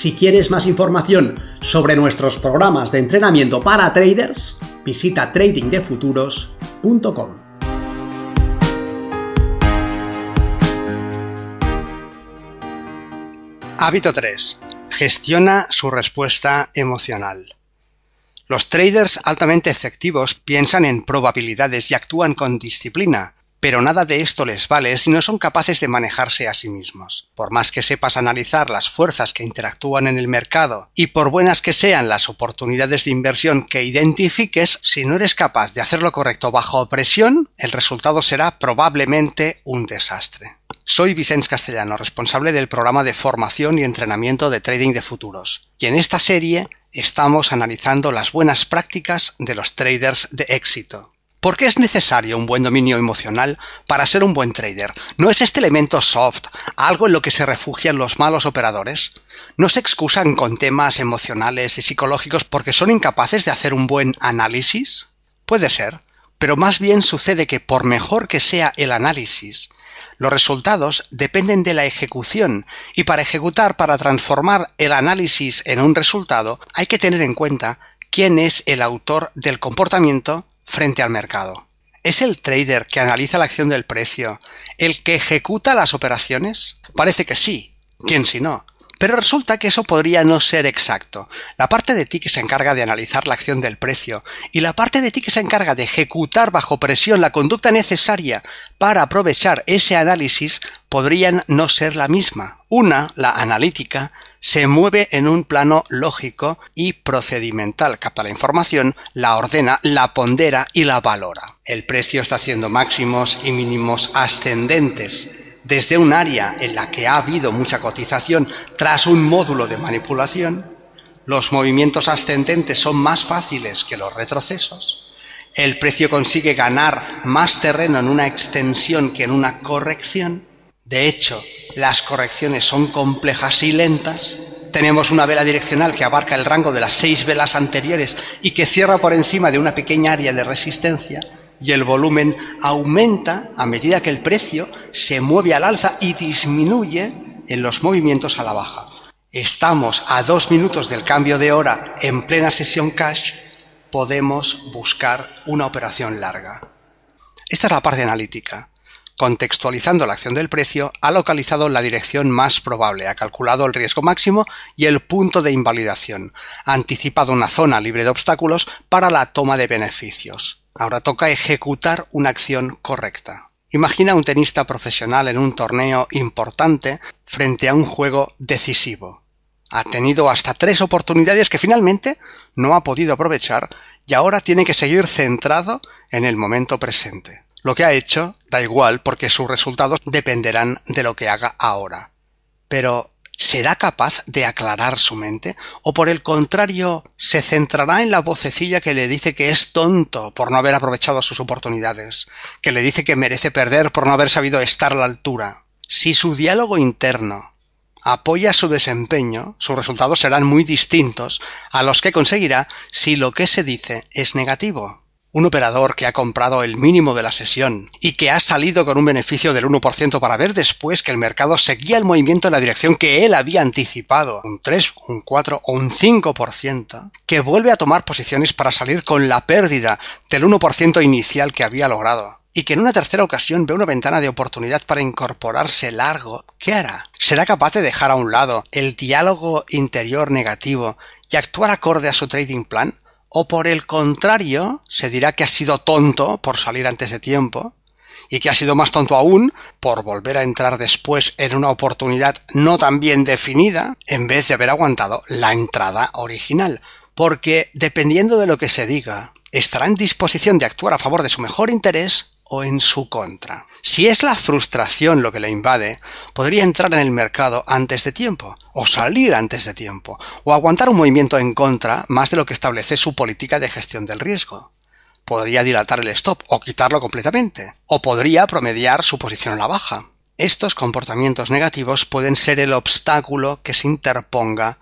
Si quieres más información sobre nuestros programas de entrenamiento para traders, visita tradingdefuturos.com. Hábito 3. Gestiona su respuesta emocional. Los traders altamente efectivos piensan en probabilidades y actúan con disciplina, pero nada de esto les vale si no son capaces de manejarse a sí mismos. Por más que sepas analizar las fuerzas que interactúan en el mercado y por buenas que sean las oportunidades de inversión que identifiques, si no eres capaz de hacer lo correcto bajo presión, el resultado será probablemente un desastre. Soy Vicente Castellano, responsable del programa de formación y entrenamiento de trading de futuros, y en esta serie estamos analizando las buenas prácticas de los traders de éxito. ¿Por qué es necesario un buen dominio emocional para ser un buen trader? ¿No es este elemento soft algo en lo que se refugian los malos operadores? ¿No se excusan con temas emocionales y psicológicos porque son incapaces de hacer un buen análisis? Puede ser, pero más bien sucede que por mejor que sea el análisis, los resultados dependen de la ejecución y para ejecutar, para transformar el análisis en un resultado, hay que tener en cuenta quién es el autor del comportamiento frente al mercado. ¿Es el trader que analiza la acción del precio el que ejecuta las operaciones? Parece que sí. ¿Quién si no? Pero resulta que eso podría no ser exacto. La parte de ti que se encarga de analizar la acción del precio y la parte de ti que se encarga de ejecutar bajo presión la conducta necesaria para aprovechar ese análisis podrían no ser la misma. Una, la analítica, se mueve en un plano lógico y procedimental, capta la información, la ordena, la pondera y la valora. El precio está haciendo máximos y mínimos ascendentes desde un área en la que ha habido mucha cotización tras un módulo de manipulación, los movimientos ascendentes son más fáciles que los retrocesos, el precio consigue ganar más terreno en una extensión que en una corrección, de hecho, las correcciones son complejas y lentas. Tenemos una vela direccional que abarca el rango de las seis velas anteriores y que cierra por encima de una pequeña área de resistencia y el volumen aumenta a medida que el precio se mueve al alza y disminuye en los movimientos a la baja. Estamos a dos minutos del cambio de hora en plena sesión cash, podemos buscar una operación larga. Esta es la parte analítica contextualizando la acción del precio, ha localizado la dirección más probable, ha calculado el riesgo máximo y el punto de invalidación, ha anticipado una zona libre de obstáculos para la toma de beneficios. Ahora toca ejecutar una acción correcta. Imagina un tenista profesional en un torneo importante frente a un juego decisivo. Ha tenido hasta tres oportunidades que finalmente no ha podido aprovechar y ahora tiene que seguir centrado en el momento presente. Lo que ha hecho da igual porque sus resultados dependerán de lo que haga ahora. Pero ¿será capaz de aclarar su mente? ¿O por el contrario, se centrará en la vocecilla que le dice que es tonto por no haber aprovechado sus oportunidades, que le dice que merece perder por no haber sabido estar a la altura? Si su diálogo interno apoya su desempeño, sus resultados serán muy distintos a los que conseguirá si lo que se dice es negativo. Un operador que ha comprado el mínimo de la sesión y que ha salido con un beneficio del 1% para ver después que el mercado seguía el movimiento en la dirección que él había anticipado, un 3, un 4 o un 5%, que vuelve a tomar posiciones para salir con la pérdida del 1% inicial que había logrado y que en una tercera ocasión ve una ventana de oportunidad para incorporarse largo, ¿qué hará? ¿Será capaz de dejar a un lado el diálogo interior negativo y actuar acorde a su trading plan? O por el contrario, se dirá que ha sido tonto por salir antes de tiempo, y que ha sido más tonto aún por volver a entrar después en una oportunidad no tan bien definida, en vez de haber aguantado la entrada original. Porque, dependiendo de lo que se diga, estará en disposición de actuar a favor de su mejor interés o en su contra. Si es la frustración lo que le invade, podría entrar en el mercado antes de tiempo, o salir antes de tiempo, o aguantar un movimiento en contra más de lo que establece su política de gestión del riesgo. Podría dilatar el stop o quitarlo completamente, o podría promediar su posición a la baja. Estos comportamientos negativos pueden ser el obstáculo que se interponga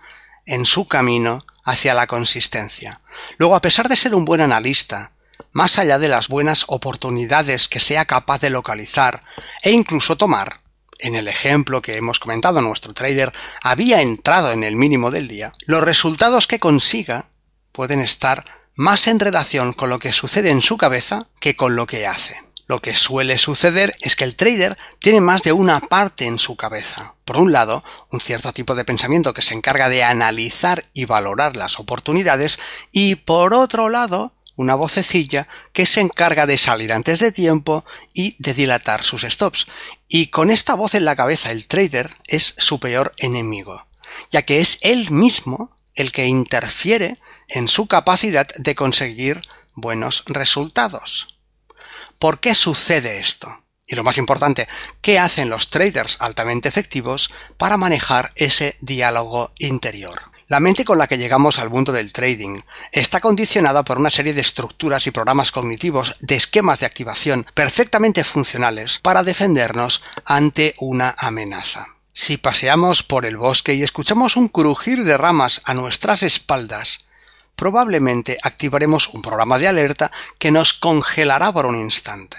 en su camino hacia la consistencia. Luego, a pesar de ser un buen analista, más allá de las buenas oportunidades que sea capaz de localizar e incluso tomar, en el ejemplo que hemos comentado, nuestro trader había entrado en el mínimo del día, los resultados que consiga pueden estar más en relación con lo que sucede en su cabeza que con lo que hace. Lo que suele suceder es que el trader tiene más de una parte en su cabeza. Por un lado, un cierto tipo de pensamiento que se encarga de analizar y valorar las oportunidades y por otro lado, una vocecilla que se encarga de salir antes de tiempo y de dilatar sus stops. Y con esta voz en la cabeza el trader es su peor enemigo, ya que es él mismo el que interfiere en su capacidad de conseguir buenos resultados. ¿Por qué sucede esto? Y lo más importante, ¿qué hacen los traders altamente efectivos para manejar ese diálogo interior? La mente con la que llegamos al mundo del trading está condicionada por una serie de estructuras y programas cognitivos de esquemas de activación perfectamente funcionales para defendernos ante una amenaza. Si paseamos por el bosque y escuchamos un crujir de ramas a nuestras espaldas, probablemente activaremos un programa de alerta que nos congelará por un instante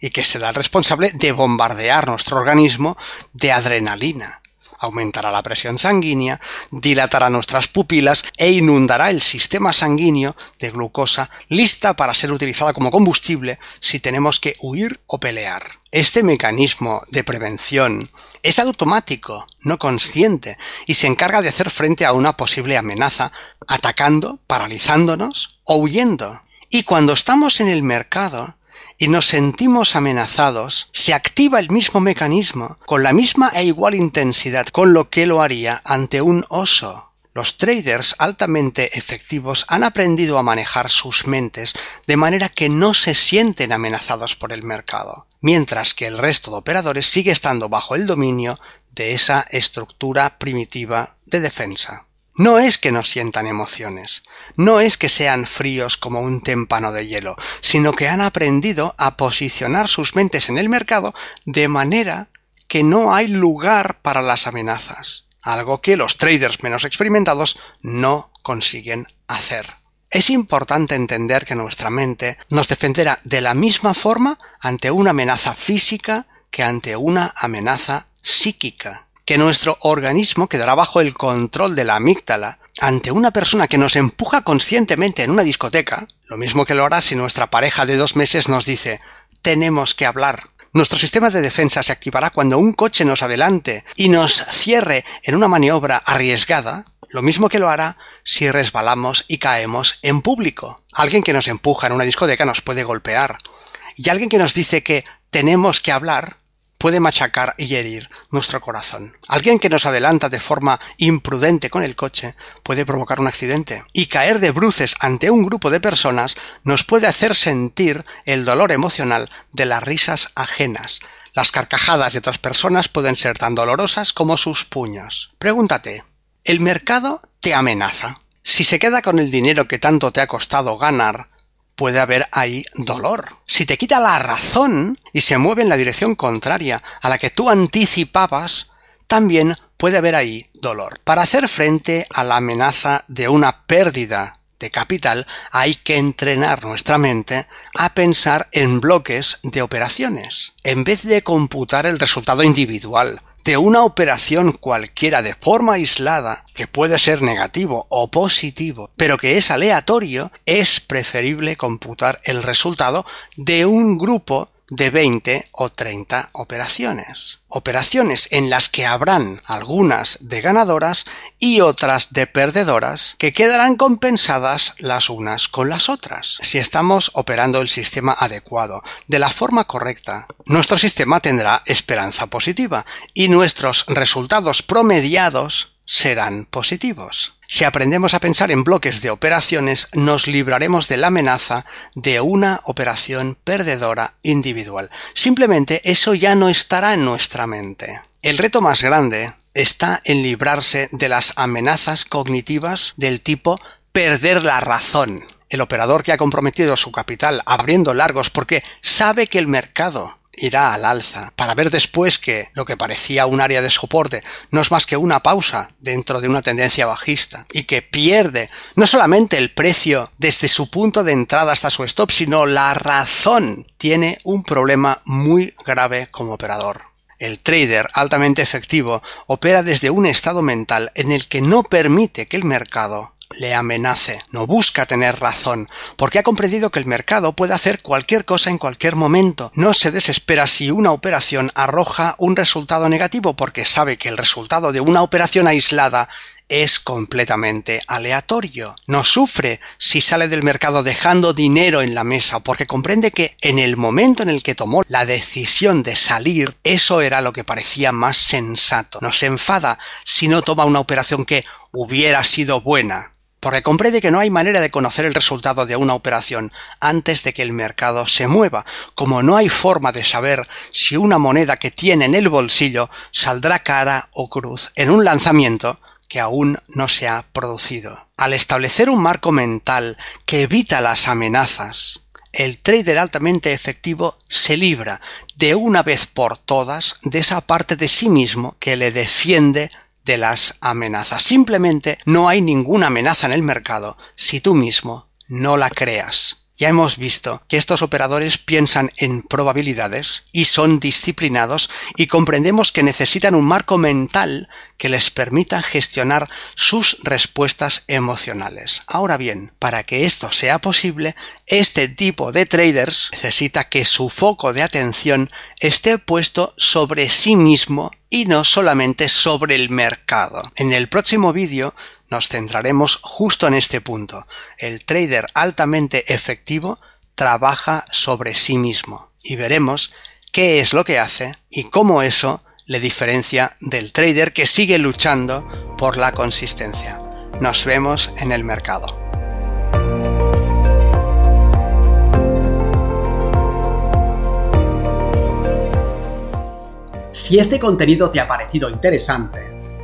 y que será el responsable de bombardear nuestro organismo de adrenalina. Aumentará la presión sanguínea, dilatará nuestras pupilas e inundará el sistema sanguíneo de glucosa lista para ser utilizada como combustible si tenemos que huir o pelear. Este mecanismo de prevención es automático, no consciente, y se encarga de hacer frente a una posible amenaza, atacando, paralizándonos o huyendo. Y cuando estamos en el mercado y nos sentimos amenazados, se activa el mismo mecanismo, con la misma e igual intensidad con lo que lo haría ante un oso. Los traders altamente efectivos han aprendido a manejar sus mentes de manera que no se sienten amenazados por el mercado, mientras que el resto de operadores sigue estando bajo el dominio de esa estructura primitiva de defensa. No es que no sientan emociones, no es que sean fríos como un témpano de hielo, sino que han aprendido a posicionar sus mentes en el mercado de manera que no hay lugar para las amenazas algo que los traders menos experimentados no consiguen hacer. Es importante entender que nuestra mente nos defenderá de la misma forma ante una amenaza física que ante una amenaza psíquica, que nuestro organismo quedará bajo el control de la amígdala ante una persona que nos empuja conscientemente en una discoteca, lo mismo que lo hará si nuestra pareja de dos meses nos dice tenemos que hablar. Nuestro sistema de defensa se activará cuando un coche nos adelante y nos cierre en una maniobra arriesgada, lo mismo que lo hará si resbalamos y caemos en público. Alguien que nos empuja en una discoteca nos puede golpear. Y alguien que nos dice que tenemos que hablar puede machacar y herir nuestro corazón. Alguien que nos adelanta de forma imprudente con el coche puede provocar un accidente. Y caer de bruces ante un grupo de personas nos puede hacer sentir el dolor emocional de las risas ajenas. Las carcajadas de otras personas pueden ser tan dolorosas como sus puños. Pregúntate, ¿el mercado te amenaza? Si se queda con el dinero que tanto te ha costado ganar, puede haber ahí dolor. Si te quita la razón y se mueve en la dirección contraria a la que tú anticipabas, también puede haber ahí dolor. Para hacer frente a la amenaza de una pérdida de capital, hay que entrenar nuestra mente a pensar en bloques de operaciones, en vez de computar el resultado individual, de una operación cualquiera de forma aislada, que puede ser negativo o positivo, pero que es aleatorio, es preferible computar el resultado de un grupo de 20 o 30 operaciones. Operaciones en las que habrán algunas de ganadoras y otras de perdedoras que quedarán compensadas las unas con las otras. Si estamos operando el sistema adecuado, de la forma correcta, nuestro sistema tendrá esperanza positiva y nuestros resultados promediados serán positivos. Si aprendemos a pensar en bloques de operaciones, nos libraremos de la amenaza de una operación perdedora individual. Simplemente eso ya no estará en nuestra mente. El reto más grande está en librarse de las amenazas cognitivas del tipo perder la razón. El operador que ha comprometido su capital abriendo largos porque sabe que el mercado irá al alza, para ver después que lo que parecía un área de soporte no es más que una pausa dentro de una tendencia bajista y que pierde no solamente el precio desde su punto de entrada hasta su stop, sino la razón, tiene un problema muy grave como operador. El trader altamente efectivo opera desde un estado mental en el que no permite que el mercado le amenace, no busca tener razón, porque ha comprendido que el mercado puede hacer cualquier cosa en cualquier momento. No se desespera si una operación arroja un resultado negativo, porque sabe que el resultado de una operación aislada es completamente aleatorio. No sufre si sale del mercado dejando dinero en la mesa porque comprende que en el momento en el que tomó la decisión de salir, eso era lo que parecía más sensato. No se enfada si no toma una operación que hubiera sido buena porque comprende que no hay manera de conocer el resultado de una operación antes de que el mercado se mueva, como no hay forma de saber si una moneda que tiene en el bolsillo saldrá cara o cruz en un lanzamiento que aún no se ha producido. Al establecer un marco mental que evita las amenazas, el trader altamente efectivo se libra de una vez por todas de esa parte de sí mismo que le defiende de las amenazas. Simplemente no hay ninguna amenaza en el mercado si tú mismo no la creas. Ya hemos visto que estos operadores piensan en probabilidades y son disciplinados y comprendemos que necesitan un marco mental que les permita gestionar sus respuestas emocionales. Ahora bien, para que esto sea posible, este tipo de traders necesita que su foco de atención esté puesto sobre sí mismo y no solamente sobre el mercado. En el próximo vídeo nos centraremos justo en este punto. El trader altamente efectivo trabaja sobre sí mismo y veremos qué es lo que hace y cómo eso le diferencia del trader que sigue luchando por la consistencia. Nos vemos en el mercado. Si este contenido te ha parecido interesante,